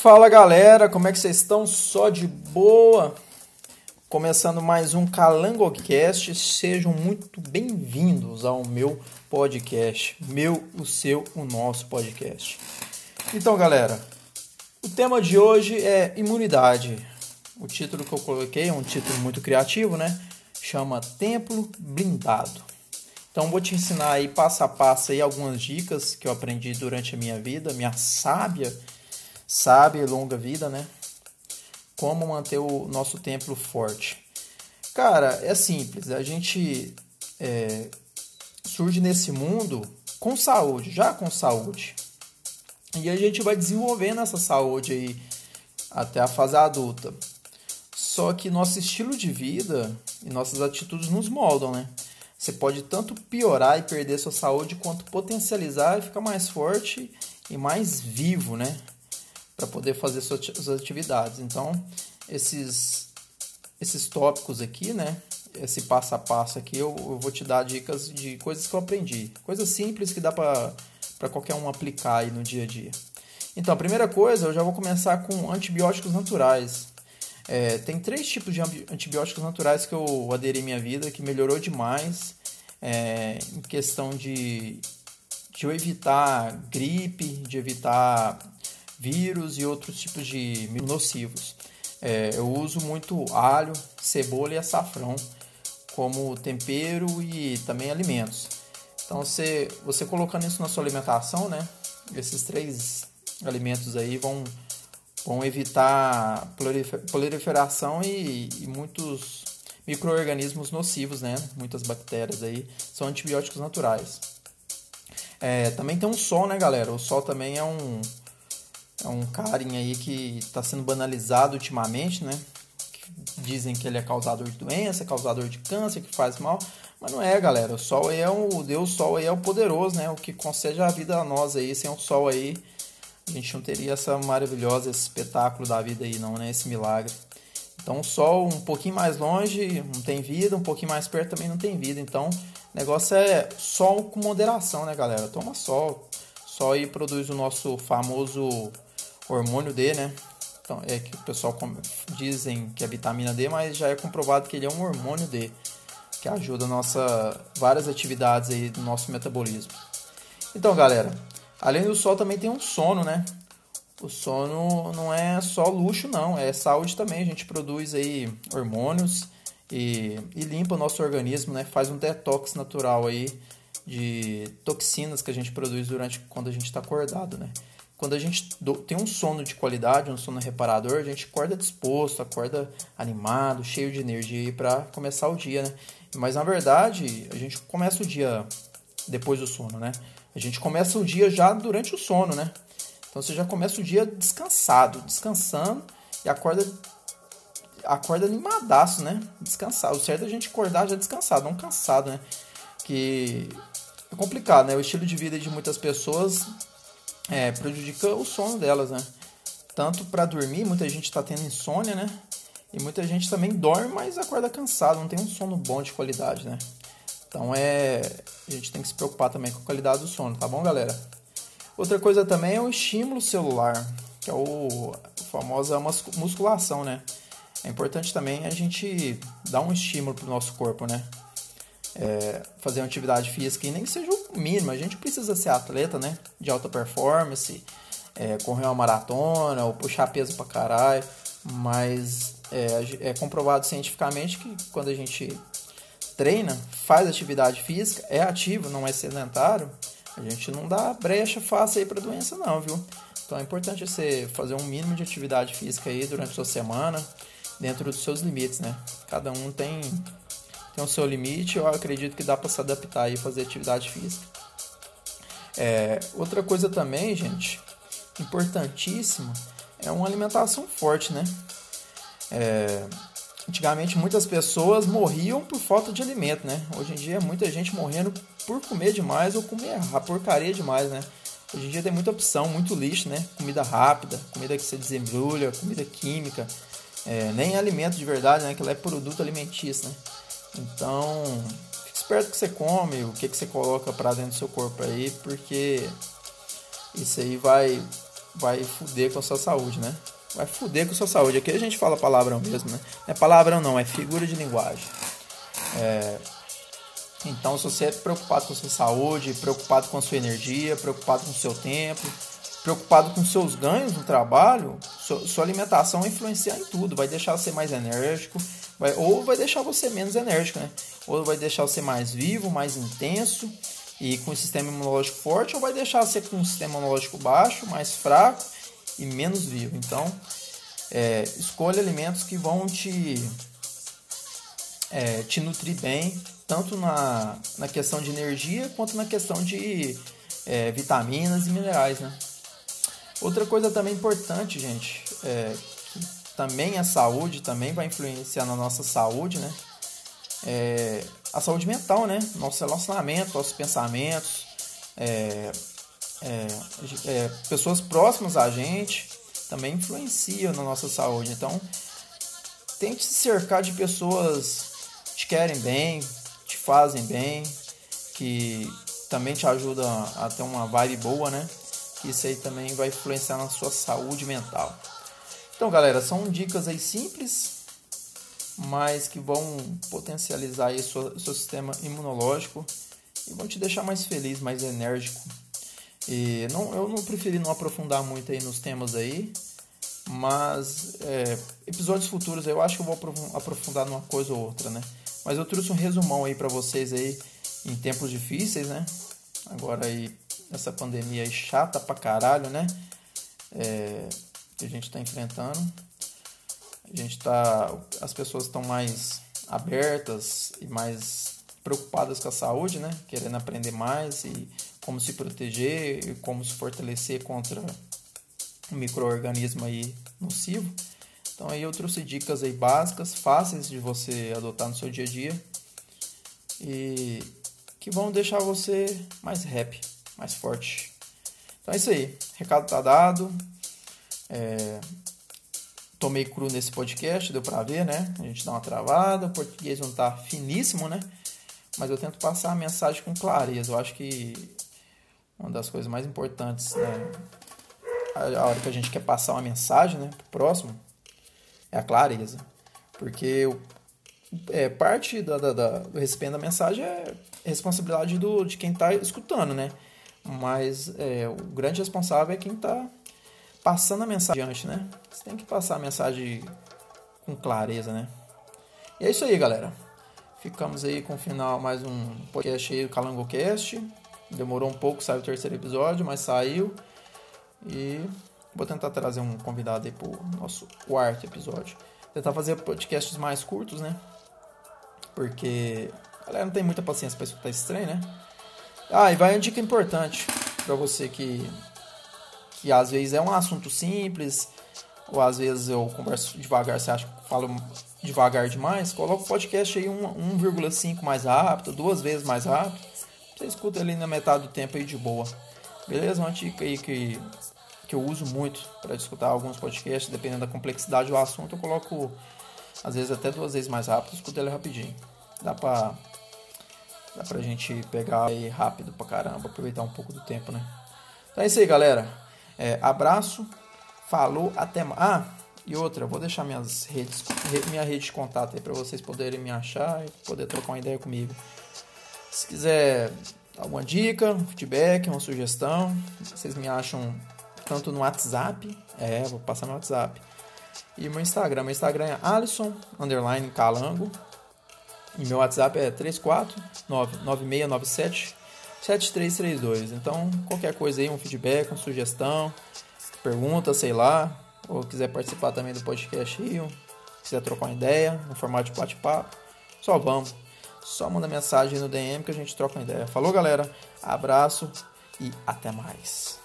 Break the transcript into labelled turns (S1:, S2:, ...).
S1: Fala galera, como é que vocês estão? Só de boa? Começando mais um CalangoCast, sejam muito bem-vindos ao meu podcast. Meu, o seu, o nosso podcast. Então galera, o tema de hoje é imunidade. O título que eu coloquei é um título muito criativo, né? Chama Templo Blindado. Então vou te ensinar aí passo a passo aí algumas dicas que eu aprendi durante a minha vida, minha sábia, sábia e longa vida, né? Como manter o nosso templo forte. Cara, é simples. A gente é, surge nesse mundo com saúde, já com saúde. E a gente vai desenvolvendo essa saúde aí até a fase adulta. Só que nosso estilo de vida e nossas atitudes nos moldam, né? Você pode tanto piorar e perder sua saúde, quanto potencializar e ficar mais forte e mais vivo, né? Para poder fazer suas atividades. Então, esses, esses tópicos aqui, né? Esse passo a passo aqui, eu, eu vou te dar dicas de coisas que eu aprendi. Coisas simples que dá para qualquer um aplicar aí no dia a dia. Então, a primeira coisa, eu já vou começar com antibióticos naturais. É, tem três tipos de antibióticos naturais que eu aderi minha vida, que melhorou demais é, em questão de, de eu evitar gripe, de evitar vírus e outros tipos de nocivos. É, eu uso muito alho, cebola e açafrão como tempero e também alimentos. Então, você, você colocando isso na sua alimentação, né? Esses três alimentos aí vão vão evitar proliferação e, e muitos micro-organismos nocivos, né? Muitas bactérias aí são antibióticos naturais. É, também tem um sol, né, galera? O sol também é um, é um carinha aí que está sendo banalizado ultimamente, né? Dizem que ele é causador de doença, causador de câncer, que faz mal. Mas não é, galera. O sol aí é o Deus Sol aí é o poderoso, né? O que concede a vida a nós aí. Sem o sol aí, a gente não teria essa maravilhosa esse espetáculo da vida aí, não, né? Esse milagre. Então, o Sol um pouquinho mais longe não tem vida, um pouquinho mais perto também não tem vida. Então, o negócio é sol com moderação, né, galera? Toma sol. Sol aí produz o nosso famoso hormônio D, né? Então, é que o pessoal dizem que é vitamina D, mas já é comprovado que ele é um hormônio D, que ajuda nossa várias atividades aí do nosso metabolismo. Então, galera, Além do sol também tem um sono, né? O sono não é só luxo, não, é saúde também. A gente produz aí hormônios e, e limpa o nosso organismo, né? Faz um detox natural aí de toxinas que a gente produz durante quando a gente está acordado, né? Quando a gente tem um sono de qualidade, um sono reparador, a gente acorda disposto, acorda animado, cheio de energia para começar o dia, né? Mas na verdade, a gente começa o dia depois do sono, né? A gente começa o dia já durante o sono, né? Então você já começa o dia descansado, descansando e acorda acorda animadaço, né? Descansado. O certo é a gente acordar já descansado, não cansado, né? Que é complicado, né? O estilo de vida de muitas pessoas é, prejudica o sono delas, né? Tanto para dormir, muita gente está tendo insônia, né? E muita gente também dorme, mas acorda cansado, não tem um sono bom de qualidade, né? Então é. A gente tem que se preocupar também com a qualidade do sono, tá bom, galera? Outra coisa também é o estímulo celular, que é o a famosa musculação, né? É importante também a gente dar um estímulo pro nosso corpo, né? É, fazer uma atividade física e nem que seja o mínimo. A gente precisa ser atleta, né? De alta performance, é, correr uma maratona ou puxar peso pra caralho. Mas é, é comprovado cientificamente que quando a gente treina, faz atividade física, é ativo, não é sedentário, a gente não dá brecha fácil aí para doença não, viu? Então é importante você fazer um mínimo de atividade física aí durante a sua semana, dentro dos seus limites, né? Cada um tem, tem o seu limite, eu acredito que dá para se adaptar e fazer atividade física. É, outra coisa também, gente, importantíssima, é uma alimentação forte, né? É, Antigamente muitas pessoas morriam por falta de alimento, né? Hoje em dia muita gente morrendo por comer demais ou comer a porcaria demais, né? Hoje em dia tem muita opção, muito lixo, né? Comida rápida, comida que você desembrulha, comida química, é, nem alimento de verdade, né? Que ela é produto alimentício, né? Então, fique esperto que você come, o que, que você coloca para dentro do seu corpo aí, porque isso aí vai vai fuder com a sua saúde, né? Vai fuder com a sua saúde. Aqui a gente fala palavrão mesmo, né? Não é palavrão não, é figura de linguagem. É... Então, se você é preocupado com a sua saúde, preocupado com a sua energia, preocupado com o seu tempo, preocupado com seus ganhos no trabalho, sua alimentação vai influenciar em tudo. Vai deixar você mais enérgico, vai, ou vai deixar você menos enérgico, né? Ou vai deixar você mais vivo, mais intenso e com o sistema imunológico forte, ou vai deixar você com um sistema imunológico baixo, mais fraco e menos vivo. Então, é, escolha alimentos que vão te, é, te nutrir bem, tanto na, na questão de energia quanto na questão de é, vitaminas e minerais, né? Outra coisa também importante, gente, é que também a saúde também vai influenciar na nossa saúde, né? É a saúde mental, né? Nosso relacionamento, nossos pensamentos, é, é, é, pessoas próximas a gente também influenciam na nossa saúde. Então, tente se cercar de pessoas que te querem bem, te fazem bem, que também te ajudam a ter uma vibe boa, né? que isso aí também vai influenciar na sua saúde mental. Então, galera, são dicas aí simples, mas que vão potencializar aí o seu, sistema imunológico e vão te deixar mais feliz, mais enérgico. E não, eu não preferi não aprofundar muito aí nos temas aí, mas é, episódios futuros eu acho que eu vou aprofundar numa coisa ou outra, né? Mas eu trouxe um resumão aí para vocês aí em tempos difíceis, né? Agora aí essa pandemia aí chata pra caralho, né? É, que a gente está enfrentando. Gente tá. As pessoas estão mais abertas e mais preocupadas com a saúde, né? Querendo aprender mais e como se proteger e como se fortalecer contra um microorganismo aí nocivo. Então aí eu trouxe dicas aí básicas, fáceis de você adotar no seu dia a dia e que vão deixar você mais happy mais forte. Então é isso aí. Recado tá dado. É... Tomei cru nesse podcast, deu pra ver, né? A gente dá uma travada, o português não tá finíssimo, né? Mas eu tento passar a mensagem com clareza. Eu acho que uma das coisas mais importantes, né? A hora que a gente quer passar uma mensagem, né? Pro próximo, é a clareza. Porque é, parte da, da, da, do recebimento da mensagem é responsabilidade do, de quem está escutando, né? Mas é, o grande responsável é quem está passando a mensagem adiante, né? Você tem que passar a mensagem com clareza, né? E é isso aí, galera. Ficamos aí com o final mais um podcast aí do CalangoCast. Demorou um pouco, saiu o terceiro episódio, mas saiu. E vou tentar trazer um convidado aí pro nosso quarto episódio. Tentar fazer podcasts mais curtos, né? Porque a galera não tem muita paciência para escutar esse trem, né? Ah, e vai uma dica importante para você que, que às vezes é um assunto simples, ou às vezes eu converso devagar, você acha que falo devagar demais, coloca o podcast aí 1,5 mais rápido, duas vezes mais rápido. Você escuta ali na metade do tempo aí de boa. Beleza? Uma dica aí que, que eu uso muito para escutar alguns podcasts, dependendo da complexidade do assunto, eu coloco às vezes até duas vezes mais rápido, escuta ele rapidinho. Dá pra Dá pra gente pegar aí rápido pra caramba, aproveitar um pouco do tempo, né? Então é isso aí, galera. É, abraço, falou, até mais. Ah, e outra, vou deixar minhas redes, minha rede de contato aí pra vocês poderem me achar e poder trocar uma ideia comigo. Se quiser alguma dica, um feedback, uma sugestão, vocês me acham tanto no WhatsApp, é, vou passar no WhatsApp, e meu Instagram. Meu Instagram é Alisson, underline Calango, e meu WhatsApp é 3499697 7332. Então, qualquer coisa aí, um feedback, uma sugestão, pergunta, sei lá, ou quiser participar também do podcast aí, quiser trocar uma ideia no formato de bate-papo, só vamos. Só manda mensagem no DM que a gente troca uma ideia. Falou, galera. Abraço e até mais.